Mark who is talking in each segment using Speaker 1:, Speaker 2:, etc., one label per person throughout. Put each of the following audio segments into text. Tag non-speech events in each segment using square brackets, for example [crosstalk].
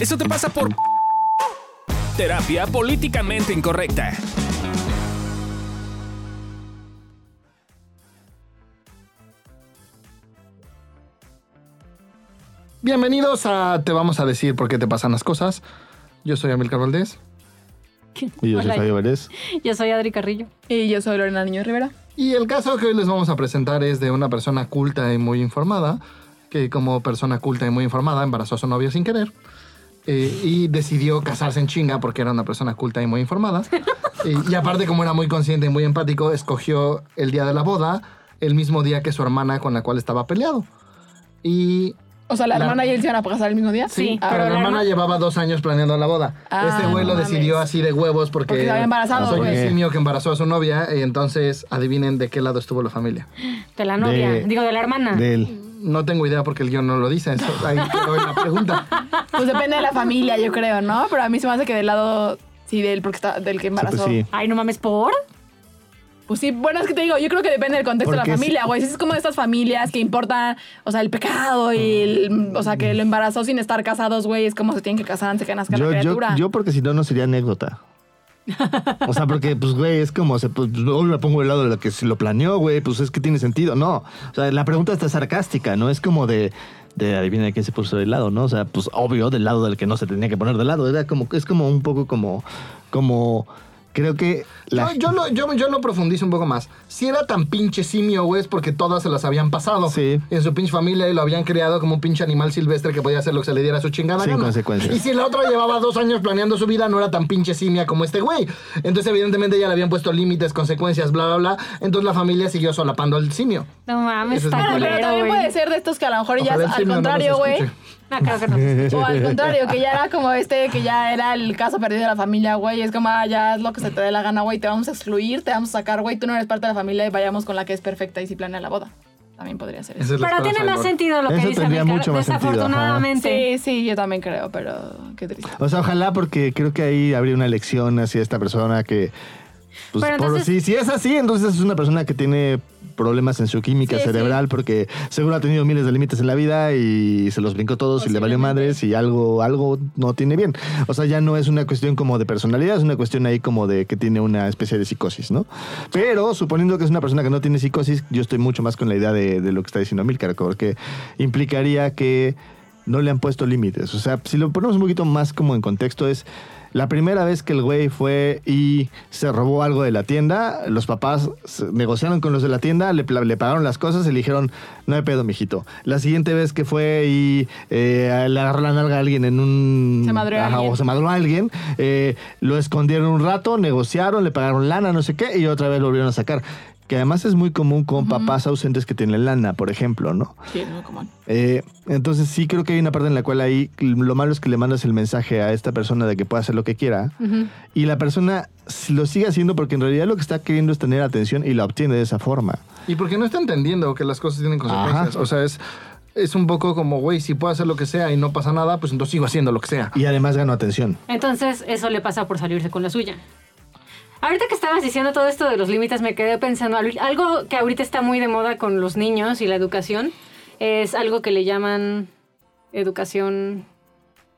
Speaker 1: Eso te pasa por terapia políticamente incorrecta.
Speaker 2: Bienvenidos a Te vamos a decir por qué te pasan las cosas. Yo soy Amilcar Valdés.
Speaker 3: Y yo soy
Speaker 4: Hola.
Speaker 3: Fabio Vélez.
Speaker 4: Yo soy Adri Carrillo.
Speaker 5: Y yo soy Lorena Niño Rivera.
Speaker 2: Y el caso que hoy les vamos a presentar es de una persona culta y muy informada, que como persona culta y muy informada embarazó a su novio sin querer. Eh, y decidió casarse en chinga porque era una persona culta y muy informada. [laughs] Y aparte, como era muy consciente y muy empático, escogió el día de la boda, el mismo día que su hermana con la cual estaba peleado. Y
Speaker 5: O sea, la,
Speaker 2: La-
Speaker 5: hermana y él se iban a casar el mismo día.
Speaker 4: Sí,
Speaker 5: Ah,
Speaker 2: pero la
Speaker 4: la
Speaker 2: hermana
Speaker 4: herma-
Speaker 2: llevaba dos años planeando la boda.
Speaker 5: Ah,
Speaker 2: este güey lo decidió así de huevos porque,
Speaker 5: Porque se había embarazado,
Speaker 2: soy un
Speaker 3: güey.
Speaker 2: simio que embarazó a su novia y entonces adivinen de qué lado estuvo la familia.
Speaker 4: De la novia.
Speaker 3: De-
Speaker 4: Digo, de la hermana.
Speaker 3: De él.
Speaker 2: No tengo idea porque el guion no lo dice. Eso, ahí [laughs] quedó en la pregunta.
Speaker 5: Pues depende de la familia, yo creo, ¿no? Pero a mí se me hace que del lado, sí, del, porque está, del que
Speaker 3: Sí,
Speaker 5: embarazó.
Speaker 3: pues sí.
Speaker 4: Ay, no mames, ¿por?
Speaker 5: Pues sí, bueno, es que te digo, yo creo que depende del contexto de la familia, güey. Si es como de estas familias que importan, o sea, el pecado y el, o sea, que lo embarazó sin estar casados, güey, es como se tienen que casar antes que nazca
Speaker 3: Yo,
Speaker 5: la
Speaker 3: yo,
Speaker 5: criatura.
Speaker 3: yo porque si no, no sería anécdota. O sea, porque, pues, güey, es como, pues, hoy me pongo del lado de la que se lo planeó, güey, pues es que tiene sentido. No, o sea, la pregunta está sarcástica, ¿no? Es como de, de adivina de quién se puso del lado, ¿no? O sea, pues obvio, del lado del que no se tenía que poner del lado. Era como, es como un poco como, como, creo que la...
Speaker 2: Yo, yo, lo, yo, yo lo profundizo un poco más. Si era tan pinche simio, güey, es porque todas se las habían pasado.
Speaker 3: Sí.
Speaker 2: En su pinche familia y lo habían criado como un pinche animal silvestre que podía hacer lo que se le diera a su chingada
Speaker 3: Sin
Speaker 2: gana.
Speaker 3: consecuencias.
Speaker 2: Y si la otra llevaba dos años planeando su vida, no era tan pinche simia como este güey. Entonces, evidentemente, ya le habían puesto límites, consecuencias, bla, bla, bla. Entonces, la familia siguió solapando al simio.
Speaker 4: No mames,
Speaker 2: es
Speaker 5: pero también puede ser de estos que a lo mejor ya
Speaker 2: Ojalá
Speaker 5: al
Speaker 2: no
Speaker 5: contrario, güey.
Speaker 2: escuche.
Speaker 4: No, claro que no. [laughs]
Speaker 5: O al contrario, que ya era como este, que ya era el caso perdido de la familia, güey. Es como, ah, ya es lo que se te dé la gana, güey. Te vamos a excluir, te vamos a sacar, güey. Tú no eres parte de la familia y vayamos con la que es perfecta y si planea la boda. También podría ser eso.
Speaker 4: Pero tiene más sentido lo que
Speaker 3: Eso
Speaker 4: dice
Speaker 3: tendría
Speaker 4: Amilcar,
Speaker 3: mucho más sentido, ajá.
Speaker 4: Desafortunadamente.
Speaker 5: Sí, sí, yo también creo, pero qué triste.
Speaker 3: O sea, ojalá porque creo que ahí habría una lección hacia esta persona que... Pues,
Speaker 4: Pero
Speaker 3: por-
Speaker 4: entonces-
Speaker 3: si, si es así, entonces es una persona que tiene problemas en su química
Speaker 5: Sí,
Speaker 3: cerebral porque seguro ha tenido miles de límites en la vida y se los brincó todos y le valió madres y algo, algo no tiene bien. O sea, ya no es una cuestión como de personalidad, es una cuestión ahí como de que tiene una especie de psicosis, ¿no? Pero suponiendo que es una persona que no tiene psicosis, yo estoy mucho más con la idea de, de lo que está diciendo Milcar, porque implicaría que no le han puesto límites. O sea, si lo ponemos un poquito más como en contexto, es la primera vez que el güey fue y se robó algo de la tienda, los papás negociaron con los de la tienda, le, pagaron las cosas y le dijeron, no hay pedo, mijito. La siguiente vez que fue y eh, le agarró la nalga a alguien en un...
Speaker 5: Se madreó a
Speaker 3: Ajá,
Speaker 5: alguien.
Speaker 3: o se madró a alguien, eh, lo escondieron un rato, negociaron, le pagaron lana, no sé qué, y otra vez lo volvieron a sacar. Que además es muy común con papás ausentes que tienen lana, por ejemplo, ¿no?
Speaker 5: Sí, es muy común.
Speaker 3: Eh, entonces sí creo que hay una parte en la cual ahí lo malo es que le mandas el mensaje a esta persona de que puede hacer lo que quiera y la persona lo sigue haciendo porque en realidad lo que está queriendo es tener atención y la obtiene de esa forma.
Speaker 2: Y porque no está entendiendo que las cosas tienen consecuencias.
Speaker 3: Ajá.
Speaker 2: O sea, es, es un poco como, güey, si puedo hacer lo que sea y no pasa nada, pues entonces sigo haciendo lo que sea.
Speaker 3: Y además ganó atención.
Speaker 4: Entonces, eso le pasa por salirse con la suya. Ahorita que estabas diciendo todo esto de los límites, me quedé pensando, al- algo que ahorita está muy de moda con los niños y la educación, es algo que le llaman educación...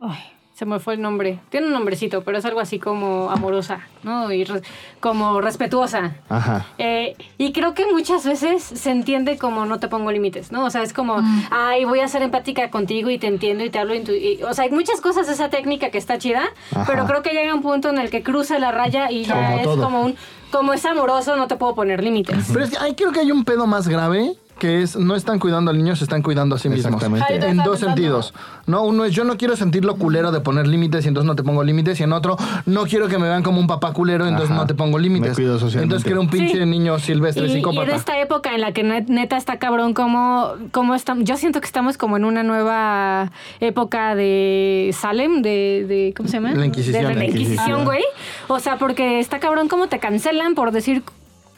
Speaker 4: Ay, se me fue el nombre. Tiene un nombrecito, pero es algo así como amorosa, ¿no? Y re- como respetuosa.
Speaker 3: Ajá.
Speaker 4: Eh, y creo que muchas veces se entiende como no te pongo límites, ¿no? O sea, es como, ay, voy a ser empática contigo y te entiendo y te hablo. y- o sea, hay muchas cosas de esa técnica que está chida,
Speaker 3: Ajá.
Speaker 4: pero creo que llega un punto en el que cruza la raya y ya
Speaker 3: Como
Speaker 4: es
Speaker 3: todo.
Speaker 4: como un, como es amoroso, no te puedo poner límites.
Speaker 2: Pero es que ahí creo que hay un pedo más grave que es no están cuidando al niño, se están cuidando a sí mismos.
Speaker 3: Exactamente.
Speaker 2: En dos sentidos. No, uno es yo no quiero sentir lo culero de poner límites y entonces no te pongo límites. Y en otro, no quiero que me vean como un papá culero, entonces
Speaker 3: Ajá.
Speaker 2: no te pongo límites. Entonces quiero un pinche
Speaker 4: Sí.
Speaker 2: niño silvestre
Speaker 4: Y, y
Speaker 2: psicópata.
Speaker 4: en esta época en la que net- neta está cabrón, como, como estamos, yo siento que estamos como en una nueva época de Salem, de, de ¿cómo se llama?
Speaker 2: La Inquisición.
Speaker 4: De la
Speaker 2: La
Speaker 4: Inquisición,
Speaker 3: Inquisición.
Speaker 4: güey. O sea, porque está cabrón como te cancelan por decir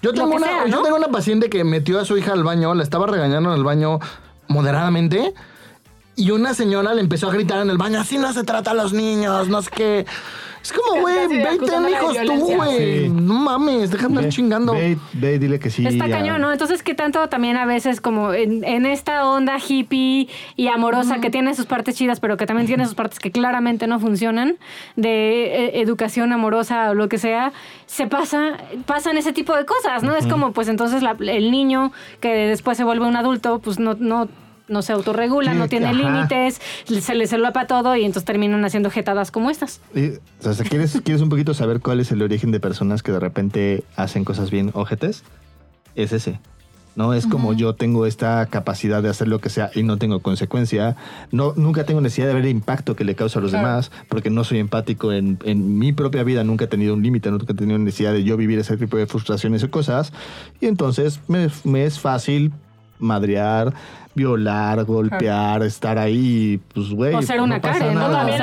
Speaker 2: Yo tengo, una,
Speaker 4: sea,
Speaker 2: yo tengo una paciente que metió a su hija al baño, la estaba regañando en el baño moderadamente y una señora le empezó a gritar en el baño, así no se trata a los niños, no sé qué. Es como, güey, ve y ten hijos tú, güey.
Speaker 3: Sí.
Speaker 2: No mames, déjame andar chingando.
Speaker 3: Ve, ve y dile que sí.
Speaker 4: Está
Speaker 3: ya.
Speaker 4: cañón, ¿no? Entonces, ¿qué tanto también a veces como en, en esta onda hippie y amorosa que tiene sus partes chidas, pero que también tiene sus partes que claramente no funcionan, de eh, educación amorosa o lo que sea, se pasa, pasan ese tipo de cosas, ¿no? Es como, pues entonces la- el niño que después se vuelve un adulto, pues no... no no se autorregula,
Speaker 3: Sí,
Speaker 4: no tiene
Speaker 3: ajá.
Speaker 4: límites, se le para todo y entonces terminan haciendo jetadas como estas.
Speaker 3: Y, o sea, ¿quieres, ¿quieres un poquito saber cuál es el origen de personas que de repente hacen cosas bien ojetes? Es ese. No es como yo tengo esta capacidad de hacer lo que sea y no tengo consecuencia. No, nunca tengo necesidad de ver el impacto que le causa a los
Speaker 5: Claro.
Speaker 3: demás porque no soy empático en, en mi propia vida. Nunca he tenido un límite, nunca he tenido necesidad de yo vivir ese tipo de frustraciones o cosas. Y entonces me, me es fácil madrear, violar, golpear, estar ahí, pues güey.
Speaker 4: O ser una
Speaker 3: no
Speaker 4: Karen, ¿no?
Speaker 5: También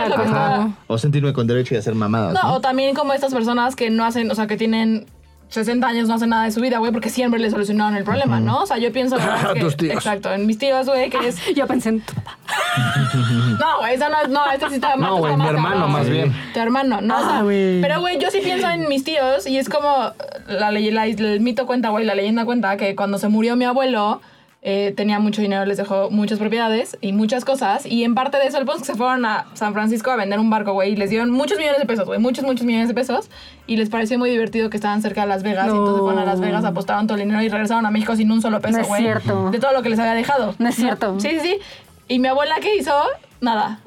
Speaker 3: O sentirme con derecho de hacer mamadas.
Speaker 5: No,
Speaker 3: ¿no?
Speaker 5: o también como estas personas que no hacen, o sea, que tienen 60 años, no hacen nada de su vida, güey, porque siempre le solucionaron el problema, ¿no? O sea, yo pienso... la [laughs] que-
Speaker 2: Tus tíos.
Speaker 5: Exacto, en mis tíos, güey, que es... [laughs]
Speaker 4: Yo pensé en tu papá. [laughs]
Speaker 5: No, güey, esa no, no, este sí está
Speaker 2: No, güey, mi hermano más bien.
Speaker 5: Tu hermano, no, o sea,
Speaker 2: Ah, güey.
Speaker 5: pero güey, yo sí pienso en mis tíos y es como la ley, la- el mito cuenta, güey, la leyenda cuenta que cuando se murió mi abuelo eh, tenía mucho dinero, les dejó muchas propiedades y muchas cosas y en parte de eso el punto es que se fueron a San Francisco a vender un barco, güey, y les dieron muchos millones de pesos, güey, muchos, muchos millones de pesos y les pareció muy divertido que estaban cerca de Las Vegas y
Speaker 4: No.
Speaker 5: entonces fueron a Las Vegas, apostaron todo el dinero y regresaron a México sin un solo peso,
Speaker 4: No es
Speaker 5: güey,
Speaker 4: cierto.
Speaker 5: de todo lo que les había dejado.
Speaker 4: No es cierto.
Speaker 5: Sí, sí, sí. Y mi abuela, ¿qué hizo? Nada.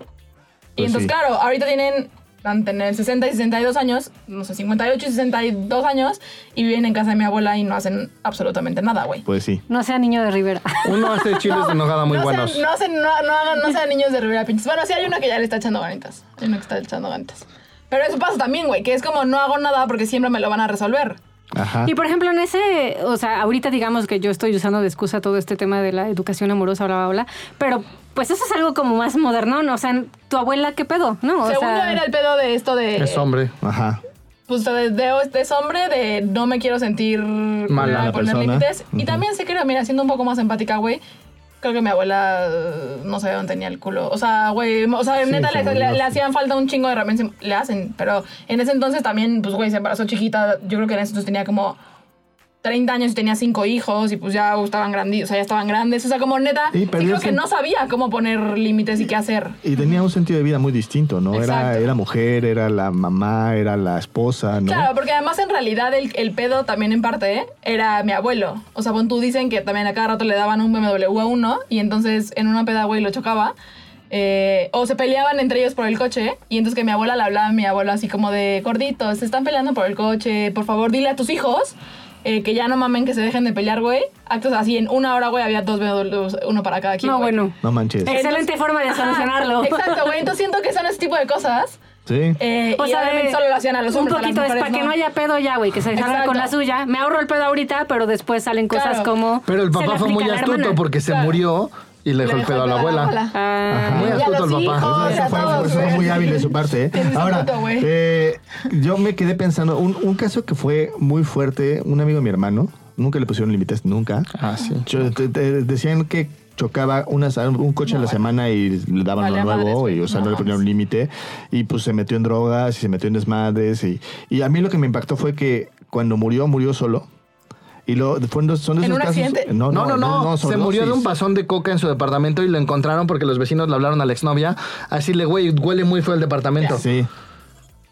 Speaker 5: Y
Speaker 3: Pues
Speaker 5: entonces,
Speaker 3: sí.
Speaker 5: claro, ahorita tienen, van a tener 60 y 62 años, no sé, 58 y 62 años, y viven en casa de mi abuela y no hacen absolutamente nada, güey.
Speaker 3: Pues sí.
Speaker 4: No sea niño de Rivera.
Speaker 2: Uno hace [laughs] chiles de nogada muy
Speaker 5: no
Speaker 2: buenos.
Speaker 5: Sean, no, hacen- no, no, hagan- no sean niños de Rivera Pinches. Bueno, sí hay uno que ya le está echando ganitas. Hay uno que está echando ganitas. Pero eso pasa también, güey, que es como no hago nada porque siempre me lo van a resolver.
Speaker 3: Ajá.
Speaker 4: Y por ejemplo, en ese, o sea, ahorita digamos que yo estoy usando de excusa todo este tema de la educación amorosa, bla, bla, bla, pero pues eso es algo como más moderno, ¿no? O sea, tu abuela, ¿qué pedo? ¿No? O
Speaker 5: Según yo
Speaker 4: sea,
Speaker 5: era el pedo de esto de...
Speaker 2: Es hombre.
Speaker 3: Ajá.
Speaker 5: pues de, de, de ese hombre de no me quiero sentir
Speaker 2: Mala
Speaker 5: a
Speaker 3: la
Speaker 5: poner
Speaker 3: persona.
Speaker 5: límites. Y también sé que, mira, siendo un poco más empática, güey, creo que mi abuela no sabía dónde tenía el culo. O sea, güey, o sea,
Speaker 3: Sí,
Speaker 5: neta le, le- hacían falta un chingo de herramientas, le hacen, pero en ese entonces también, pues, güey, se embarazó chiquita. Yo creo que en ese entonces tenía como 30 años y tenía cinco hijos y pues ya estaban grandes, o sea, ya estaban grandes. O sea, como neta, sí
Speaker 3: perdió
Speaker 5: creo que no sabía cómo poner límites y qué hacer.
Speaker 3: Y tenía un sentido de vida muy distinto, ¿no? Era, era mujer, era la mamá, era la esposa, ¿no?
Speaker 5: Claro, porque además en realidad el, el pedo también en parte ¿eh? era mi abuelo. O sea, pon tú dicen que también a cada rato le daban un BMW a uno y entonces en una peda, güey, lo chocaba. Eh, o se peleaban entre ellos por el coche y entonces que mi abuela le hablaba a mi abuelo así como de gordito, se están peleando por el coche, por favor dile a tus hijos eh, que ya no mamen, que se dejen de pelear, güey. Actos así, en una hora, güey, había dos BMWs, uno para cada quien.
Speaker 4: no,
Speaker 5: güey.
Speaker 4: bueno.
Speaker 3: No manches.
Speaker 4: Excelente forma de
Speaker 5: Ajá,
Speaker 4: solucionarlo.
Speaker 5: Exacto, güey. Entonces siento que son ese tipo de cosas.
Speaker 3: Sí.
Speaker 5: eh,
Speaker 4: O
Speaker 5: y
Speaker 4: sea,
Speaker 5: obviamente
Speaker 4: de-
Speaker 5: solo lo hacían a los
Speaker 4: un
Speaker 5: hombres. a las
Speaker 4: poquito es
Speaker 5: mujeres
Speaker 4: para que
Speaker 5: no.
Speaker 4: no haya pedo ya, güey, que se salga con la suya. Me ahorro el pedo ahorita, pero después salen cosas
Speaker 5: Claro.
Speaker 4: como.
Speaker 2: Pero el papá fue muy astuto
Speaker 4: hermana.
Speaker 2: porque se
Speaker 5: Claro.
Speaker 2: murió y le dejó el pedo a la abuela.
Speaker 4: Ah,
Speaker 2: Muy astuto el papá.
Speaker 5: hijos,
Speaker 3: Eso
Speaker 5: a
Speaker 3: fue,
Speaker 5: todos,
Speaker 3: eso fue
Speaker 5: güey.
Speaker 3: muy hábil de su parte. ¿eh? Ahora,
Speaker 5: un punto, güey.
Speaker 3: eh, yo me quedé pensando, un, un caso que fue muy fuerte, un amigo de mi hermano, nunca le pusieron límites, nunca.
Speaker 2: Ah, sí.
Speaker 3: Te- te- decían que chocaba unas- un coche a la semana y le daban
Speaker 5: Vale,
Speaker 3: lo nuevo, y, o sea, no,
Speaker 5: No
Speaker 3: le ponían un límite. Y pues se metió en drogas y se metió en desmadres. Y, y a mí lo que me impactó fue que cuando murió, murió solo. Y lo, fueron dos- son de
Speaker 5: ¿En
Speaker 3: esos
Speaker 5: un
Speaker 3: casos.
Speaker 5: accidente?
Speaker 2: No, no, no. se murió de un pasón de coca en su departamento y lo encontraron porque los vecinos le hablaron a la exnovia. Así le, güey, huele muy feo el departamento.
Speaker 3: Sí.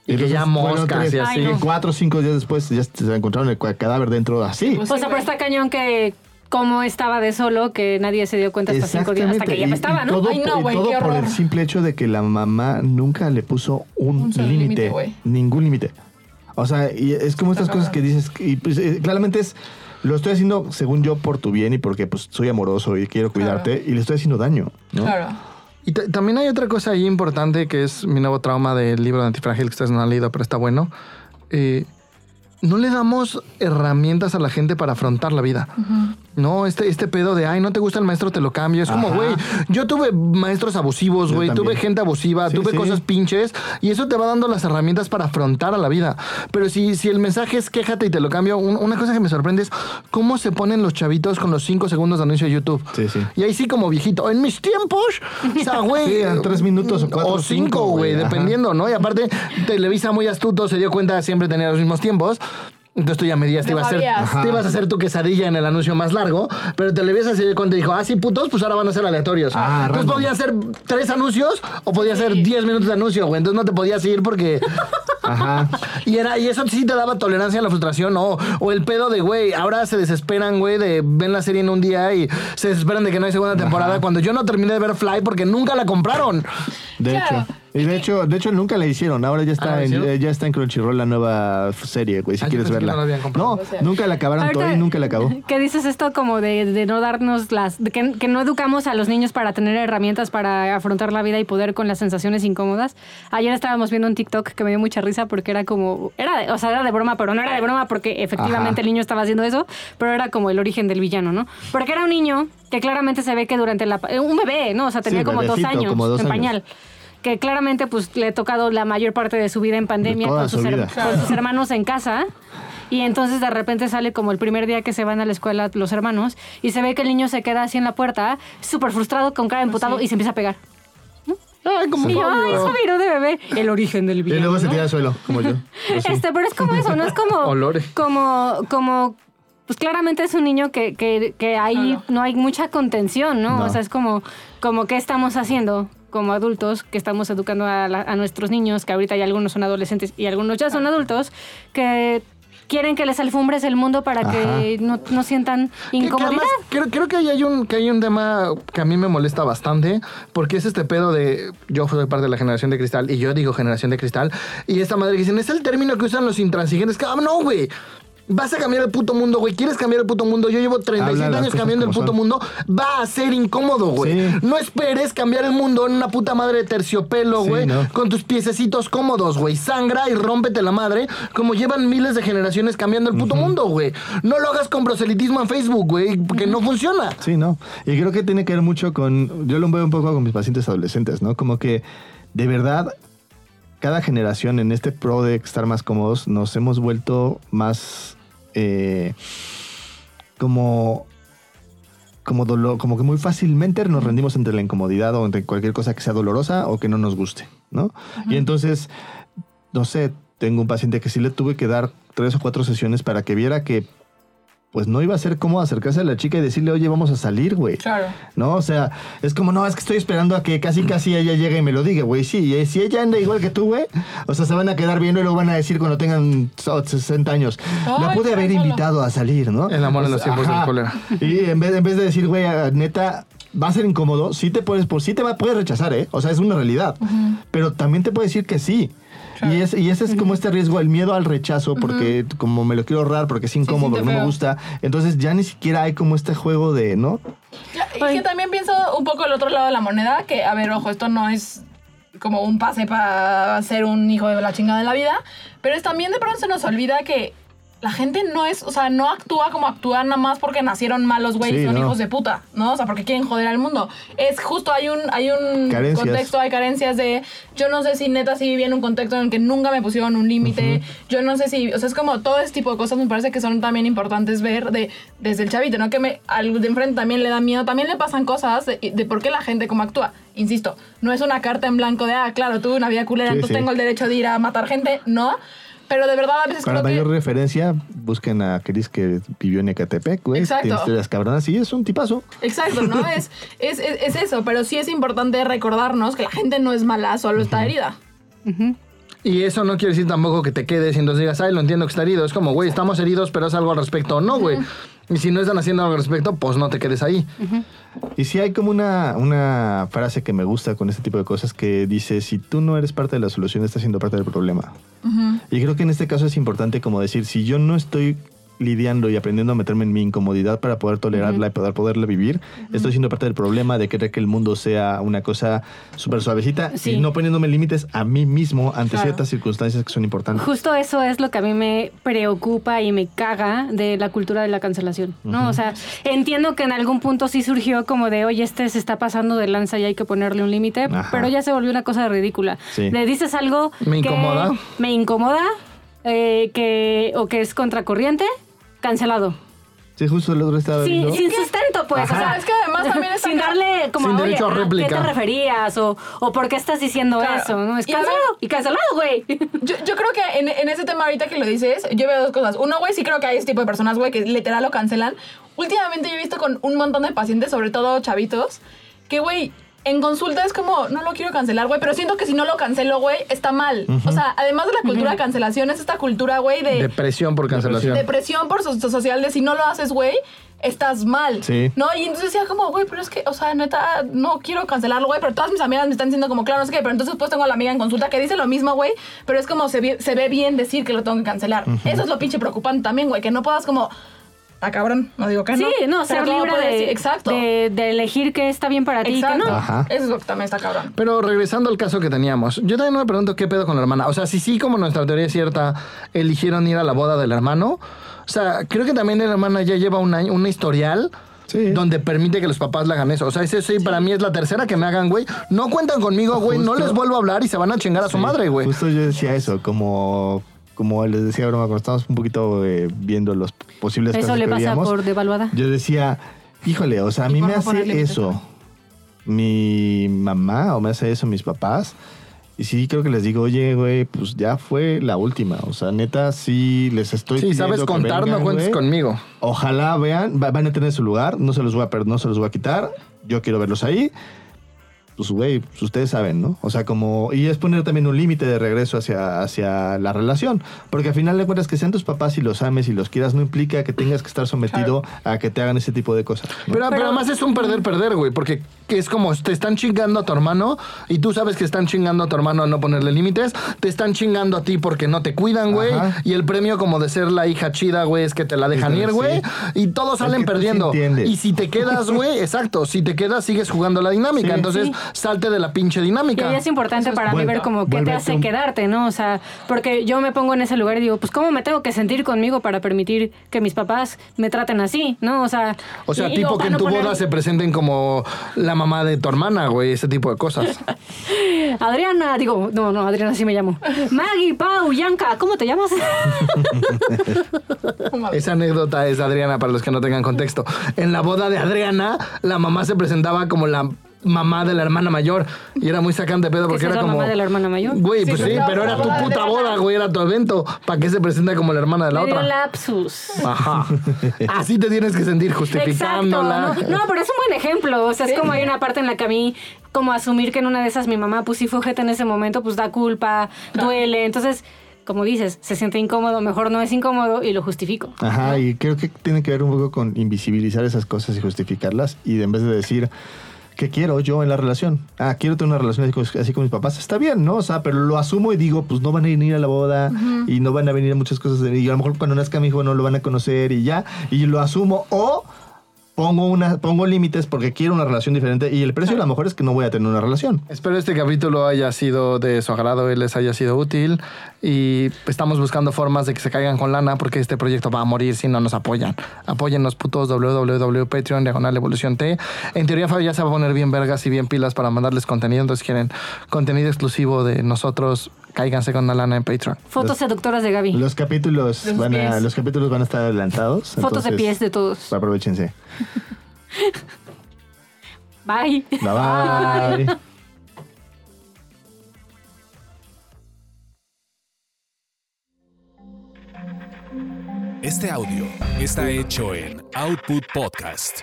Speaker 2: Y que ya moscas y así.
Speaker 4: Ay, no.
Speaker 3: Cuatro o cinco días después ya se encontraron el cadáver dentro así.
Speaker 5: Pues
Speaker 4: O sea, pero está cañón que como estaba de solo, que nadie se dio cuenta hasta cinco días, hasta que ya estaba,
Speaker 3: y
Speaker 4: ¿no?
Speaker 3: Todo,
Speaker 5: Ay, no, güey,
Speaker 3: todo
Speaker 5: qué
Speaker 3: por el simple hecho de que la mamá nunca le puso un,
Speaker 5: Un límite,
Speaker 3: límite.
Speaker 5: güey.
Speaker 3: Ningún límite. O sea, y es como estas cosas que dices, y pues, eh, claramente es, lo estoy haciendo según yo por tu bien y porque pues soy amoroso y quiero cuidarte y le estoy haciendo daño, ¿no?
Speaker 5: Claro.
Speaker 2: Y ta- también hay otra cosa ahí importante que es mi nuevo trauma del libro de Antifrágil que ustedes no han leído, pero está bueno. Eh, no le damos herramientas a la gente para afrontar la vida. No, este, este pedo de, ay, no te gusta el maestro, te lo cambio. Es como, güey, yo tuve maestros abusivos,
Speaker 3: Yo
Speaker 2: güey, tuve gente abusiva,
Speaker 3: Sí,
Speaker 2: tuve
Speaker 3: sí.
Speaker 2: cosas pinches, y eso te va dando las herramientas para afrontar a la vida. Pero si, si el mensaje es quéjate y te lo cambio, un- una cosa que me sorprende es cómo se ponen los chavitos con los cinco segundos de anuncio de YouTube.
Speaker 3: Sí, sí.
Speaker 2: Y ahí sí como viejito. En mis tiempos, o sea, [laughs] güey.
Speaker 3: Sí, tres minutos o cuatro
Speaker 2: O cinco, güey, dependiendo, ¿no? Y aparte, Televisa muy astuto se dio cuenta de siempre tenía los mismos tiempos. Entonces tú ya medías, te,
Speaker 5: No
Speaker 2: iba a hacer, te ibas a hacer tu quesadilla en el anuncio más largo, pero Televisa se dio cuenta y dijo, ah, sí, putos, pues ahora van a ser aleatorios.
Speaker 3: Ah,
Speaker 2: Entonces
Speaker 3: random.
Speaker 2: podían ser tres anuncios o podía ser diez minutos de anuncio, güey. Entonces no te podías ir porque... [laughs]
Speaker 3: Ajá.
Speaker 2: Y, era, y eso sí te daba tolerancia a la frustración, ¿no? O el pedo de, güey, ahora se desesperan, güey, de ven la serie en un día y se desesperan de que no hay segunda temporada. Cuando yo no terminé de ver Fly porque nunca la compraron.
Speaker 3: De
Speaker 5: Claro.
Speaker 3: hecho. Y de hecho, de hecho nunca la hicieron. Ahora ya
Speaker 2: Ah,
Speaker 3: está,
Speaker 2: ¿la
Speaker 3: en, eh, ya está en Crunchyroll la nueva f- serie, güey, si
Speaker 2: Ah, yo
Speaker 3: quieres
Speaker 2: pensé que
Speaker 3: verla.
Speaker 2: no la habían comprado.
Speaker 3: No,
Speaker 5: O sea.
Speaker 3: nunca la acabaron
Speaker 4: Ahorita-
Speaker 3: y nunca la acabó. [laughs]
Speaker 4: ¿Qué dices esto como de, de no darnos las... de que, que no educamos a los niños para tener herramientas para afrontar la vida y poder con las sensaciones incómodas? Ayer estábamos viendo un TikTok que me dio mucha risa porque era como... Era de- o sea, era de broma, pero no era de broma porque efectivamente
Speaker 3: Ajá.
Speaker 4: el niño estaba haciendo eso, pero era como el origen del villano, ¿no? Porque era un niño que claramente se ve que durante la... eh, Un bebé, ¿no? O sea, tenía
Speaker 3: Sí,
Speaker 4: como dos
Speaker 3: bebecito,
Speaker 4: años
Speaker 3: como dos
Speaker 4: en
Speaker 3: años.
Speaker 4: pañal. Que claramente pues le ha tocado la mayor parte de su vida en pandemia con sus,
Speaker 3: su
Speaker 4: her-
Speaker 3: vida.
Speaker 4: con sus hermanos en casa. Y entonces de repente sale como el primer día que se van a la escuela los hermanos y se ve que el niño se queda así en la puerta, súper frustrado, con cara de emputado y se empieza a pegar.
Speaker 2: Ay, como
Speaker 4: Y yo, ay, viró de bebé. El origen del
Speaker 3: Y
Speaker 4: villano.
Speaker 3: luego se tira al suelo, como yo. [laughs] Pues sí.
Speaker 4: Este, pero es como eso, no es como. [laughs]
Speaker 2: Olores.
Speaker 4: Como, como. Pues claramente es un niño que, que, que ahí no hay mucha contención, ¿no?
Speaker 3: No.
Speaker 4: O sea, es como, como qué estamos haciendo como adultos, que estamos educando a, la- a nuestros niños, que ahorita ya algunos son adolescentes y algunos ya son adultos, que quieren que les alfombres el mundo para que no, no sientan
Speaker 2: Que- que
Speaker 4: incomodidad.
Speaker 2: además, creo, creo que ahí hay un, que hay un tema que a mí me molesta bastante, porque es este pedo de, yo soy parte de la generación de cristal, y yo digo generación de cristal, y esta madre que dicen, es el término que usan los intransigentes, que, ah, no, güey. Vas a cambiar el puto mundo, güey. ¿Quieres cambiar el puto mundo? Yo llevo 37
Speaker 3: Habla las
Speaker 2: años cambiando el puto
Speaker 3: son.
Speaker 2: mundo. Va a ser incómodo, güey.
Speaker 3: Sí.
Speaker 2: No esperes cambiar el mundo en una puta madre de terciopelo,
Speaker 3: Sí,
Speaker 2: güey.
Speaker 3: no.
Speaker 2: Con tus piececitos cómodos, güey. Sangra y rómpete la madre, como llevan miles de generaciones cambiando el puto mundo, güey. No lo hagas con proselitismo en Facebook, güey, porque no funciona.
Speaker 3: Sí, ¿no? Y creo que tiene que ver mucho con, yo lo veo un poco con mis pacientes adolescentes, ¿no? Como que de verdad, cada generación en este pro de estar más cómodos, nos hemos vuelto más eh, como... Como, dolor, como que muy fácilmente nos rendimos entre la incomodidad o entre cualquier cosa que sea dolorosa o que no nos guste, ¿no? Y entonces, no sé, tengo un paciente que sí le tuve que dar tres o cuatro sesiones para que viera que pues no iba a ser cómodo acercarse a la chica y decirle, oye, vamos a salir, güey.
Speaker 5: Claro.
Speaker 3: ¿No? O sea, es como, no, es que estoy esperando a que casi casi ella llegue y me lo diga, güey. Sí, eh, si ella anda igual que tú, güey, o sea, se van a quedar viendo y luego van a decir cuando tengan so- 60 años, la pude haber invitado a salir, ¿no?
Speaker 2: El amor en los tiempos del cólera.
Speaker 3: Y en vez, en vez de decir, güey, neta, va a ser incómodo, sí te puedes, por sí te va, puedes rechazar, ¿eh? O sea, es una realidad. Pero también te puede decir que sí. Y, es, y ese es como este riesgo, el miedo al rechazo, porque como me lo quiero ahorrar, porque es incómodo, porque no me gusta. Entonces ya ni siquiera hay como este juego de, ¿no?
Speaker 5: Y que también pienso un poco el otro lado de la moneda, que, a ver, ojo, esto no es como un pase para ser un hijo de la chingada de la vida, pero es también de pronto se nos olvida que la gente no es, o sea, no actúa como actúa nada más porque nacieron malos güeyes,
Speaker 3: Sí,
Speaker 5: son
Speaker 3: no.
Speaker 5: hijos de puta, ¿no? O sea, porque quieren joder al mundo. Es justo, hay un, hay un
Speaker 3: Carencias.
Speaker 5: contexto, hay carencias de, yo no sé si neta sí vivía en un contexto en el que nunca me pusieron un límite, yo no sé si, o sea, es como todo ese tipo de cosas me parece que son también importantes ver de, desde el chavito, ¿no? Que me, al de enfrente también le da miedo, también le pasan cosas de, de por qué la gente cómo actúa. Insisto, no es una carta en blanco de, ah, claro, tuve una vida culera,
Speaker 3: Sí,
Speaker 5: entonces
Speaker 3: sí.
Speaker 5: tengo el derecho de ir a matar gente, no. Pero de verdad a veces
Speaker 3: Para
Speaker 5: creo
Speaker 3: mayor
Speaker 5: que...
Speaker 3: referencia, busquen a Cris que vivió en Ecatepec, güey.
Speaker 5: Exacto.
Speaker 3: Tiene historias cabronas y es un tipazo.
Speaker 5: Exacto, ¿no? [laughs] es, es, es, es eso, pero sí es importante recordarnos que la gente no es mala, solo está herida.
Speaker 2: Y eso no quiere decir tampoco que te quedes y entonces digas, ay, lo entiendo que está herido. Es como, güey, estamos heridos, pero es algo al respecto. No, güey. Y si no están haciendo algo al respecto, pues no te quedes ahí.
Speaker 3: Y sí hay como una, una frase que me gusta con este tipo de cosas que dice, si tú no eres parte de la solución, estás siendo parte del problema. Y creo que en este caso es importante como decir, si yo no estoy lidiando y aprendiendo a meterme en mi incomodidad para poder tolerarla y poder poderla vivir, estoy siendo parte del problema de querer que el mundo sea una cosa súper suavecita
Speaker 4: Sí.
Speaker 3: y no poniéndome límites a mí mismo ante
Speaker 4: Claro.
Speaker 3: ciertas circunstancias que son importantes.
Speaker 4: Justo eso es lo que a mí me preocupa y me caga de la cultura de la cancelación, ¿no? O sea, entiendo que en algún punto sí surgió como de, oye, este se está pasando de lanza y hay que ponerle un límite, pero ya se volvió una cosa ridícula.
Speaker 3: Sí.
Speaker 4: Le dices algo
Speaker 2: Me
Speaker 4: que
Speaker 2: incomoda.
Speaker 4: me incomoda, eh, que, o que es contracorriente, cancelado.
Speaker 3: Sí, justo el otro estaba
Speaker 4: Sí,
Speaker 3: viendo.
Speaker 4: sin sustento, pues.
Speaker 5: O
Speaker 4: O
Speaker 5: sea, es que además [laughs] también está
Speaker 4: sin darle como,
Speaker 2: Sin
Speaker 4: oye,
Speaker 2: derecho a
Speaker 4: ¿a ¿qué
Speaker 2: réplica.
Speaker 4: te referías? O, o por qué estás diciendo
Speaker 5: Claro.
Speaker 4: eso, ¿no? Es
Speaker 5: Y a ver-
Speaker 4: cancelado. Y cancelado, güey. [laughs]
Speaker 5: Yo, yo creo que en, en ese tema ahorita que lo dices, yo veo dos cosas. Uno, güey, sí creo que hay ese tipo de personas, güey, que literal lo cancelan. Últimamente yo he visto con un montón de pacientes, sobre todo chavitos, que, güey, en consulta es como, no lo quiero cancelar, güey, pero siento que si no lo cancelo, güey, está mal. O sea, además de la cultura de cancelación, es esta cultura, güey, de,
Speaker 2: Depresión por cancelación.
Speaker 5: depresión por so- social, de si no lo haces, güey, estás mal.
Speaker 3: Sí.
Speaker 5: ¿No? Y entonces decía como, güey, pero es que, o sea, neta, no quiero cancelarlo, güey, pero todas mis amigas me están diciendo como, claro, no sé qué, pero entonces pues tengo a la amiga en consulta que dice lo mismo, güey, pero es como se, ve- se ve bien decir que lo tengo que cancelar. Eso es lo pinche preocupante también, güey, que no puedas como, ah, cabrón, no digo que
Speaker 4: Sí,
Speaker 5: no.
Speaker 4: no, ser
Speaker 5: pero ¿cómo
Speaker 4: libre de,
Speaker 5: decir? Exacto.
Speaker 4: de, de elegir qué está bien para ti y qué no.
Speaker 3: Ajá.
Speaker 5: Eso es lo que también está cabrón.
Speaker 2: Pero regresando al caso que teníamos, yo también me pregunto qué pedo con la hermana. O sea, si sí, como nuestra teoría es cierta, eligieron ir a la boda del hermano. O sea, creo que también la hermana ya lleva un año, un historial
Speaker 3: Sí.
Speaker 2: donde permite que los papás le hagan eso. O sea, ese sí, para mí es la tercera que me hagan, güey. No cuentan conmigo, güey. No les vuelvo a hablar y se van a chingar a su
Speaker 3: Sí,
Speaker 2: madre, güey.
Speaker 3: Justo yo decía eso, como, como les decía broma, cuando estábamos un poquito eh, viendo los posibles
Speaker 4: Eso
Speaker 3: casos
Speaker 4: le
Speaker 3: que
Speaker 4: pasa
Speaker 3: veíamos,
Speaker 4: por devaluada.
Speaker 3: Yo decía, híjole, o sea, a mí me
Speaker 5: no
Speaker 3: hace eso mi mamá o me hace eso mis papás. Y sí, creo que les digo, oye, güey, pues ya fue la última. O sea, neta, sí les estoy
Speaker 2: Sí, sabes contar, no cuentes
Speaker 3: güey.
Speaker 2: conmigo.
Speaker 3: Ojalá vean, va- van a tener su lugar, no se los voy a perder, no se los voy a quitar. Yo quiero verlos ahí. Pues, güey, pues ustedes saben, ¿no? O sea, como. Y es poner también un límite de regreso hacia, hacia la relación. Porque al final de cuentas, que sean tus papás y los ames y los quieras, no implica que tengas que estar sometido a que te hagan ese tipo de cosas. ¿no?
Speaker 2: Pero, pero además es un perder-perder, güey, porque que es como te están chingando a tu hermano y tú sabes que están chingando a tu hermano a no ponerle límites, te están chingando a ti porque no te cuidan, güey, y el premio como de ser la hija chida, güey, es que te la dejan ir, güey, y todos
Speaker 3: Es
Speaker 2: salen
Speaker 3: que tú sí
Speaker 2: perdiendo. y si te quedas, güey, [laughs] exacto, si te quedas sigues jugando la dinámica,
Speaker 3: Sí.
Speaker 2: entonces salte de la pinche
Speaker 4: Y
Speaker 2: dinámica.
Speaker 4: ahí es importante para mí ver como qué te hace
Speaker 3: un-
Speaker 4: quedarte, ¿no? O sea, porque yo me pongo en ese lugar y digo, pues cómo me tengo que sentir conmigo para permitir que mis papás me traten así, ¿no? O sea,
Speaker 2: O sea,
Speaker 4: y- y
Speaker 2: tipo que en tu
Speaker 4: poner-
Speaker 2: boda se presenten como la mamá de tu hermana, güey, ese tipo de cosas. [laughs]
Speaker 4: Adriana, digo, no, no, Adriana sí me llamo. Maggie, Pau, Yanka, ¿cómo te llamas? [laughs]
Speaker 2: Esa anécdota es de Adriana para los que no tengan contexto. En la boda de Adriana, la mamá se presentaba como la mamá de la hermana mayor y era muy sacante pedo porque
Speaker 4: ¿Que
Speaker 2: era
Speaker 4: la
Speaker 2: como
Speaker 4: mamá de la hermana mayor?
Speaker 2: Güey,
Speaker 5: Sí,
Speaker 2: pues
Speaker 5: sí,
Speaker 2: pero era tu puta boda, güey, era tu evento. ¿Para qué se presenta como la hermana de la
Speaker 4: Me dio
Speaker 2: otra?
Speaker 4: lapsus.
Speaker 2: Ajá. [laughs] Así te tienes que sentir
Speaker 4: Exacto.
Speaker 2: justificándola.
Speaker 4: No, no, pero es un buen ejemplo. O sea, es como hay una parte en la que a mí, como asumir que en una de esas mi mamá, pues sí fue ojete en ese momento, pues da culpa, duele. Entonces, como dices, se siente incómodo, mejor no es incómodo y lo justifico.
Speaker 3: Ajá, y creo que tiene que ver un poco con invisibilizar esas cosas y justificarlas y en vez de decir, ¿qué quiero yo en la relación? Ah, quiero tener una relación así con, así con mis papás. Está bien, ¿no? O sea, pero lo asumo y digo, pues no van a venir a la boda y no van a venir a muchas cosas. de- Y a lo mejor cuando nazca mi hijo no lo van a conocer y ya. Y lo asumo o pongo, una, pongo límites porque quiero una relación diferente y el precio a lo mejor es que no voy a tener una relación.
Speaker 2: Espero este capítulo haya sido de su agrado y les haya sido útil. Y estamos buscando formas de que se caigan con lana porque este proyecto va a morir si no nos apoyan. Apóyennos, putos, www.patreon, diagonal evolución T. En teoría, Fabio ya se va a poner bien vergas y bien pilas para mandarles contenido. Entonces, quieren contenido exclusivo de nosotros, cáiganse con la lana en Patreon.
Speaker 4: Fotos seductoras de Gaby.
Speaker 3: Los capítulos,
Speaker 5: Los
Speaker 3: van a, los capítulos van a estar adelantados.
Speaker 4: Fotos de pies de todos.
Speaker 3: Aprovechense. [laughs]
Speaker 4: Bye.
Speaker 3: Bye bye. [laughs]
Speaker 1: Este audio está hecho en Output Podcast.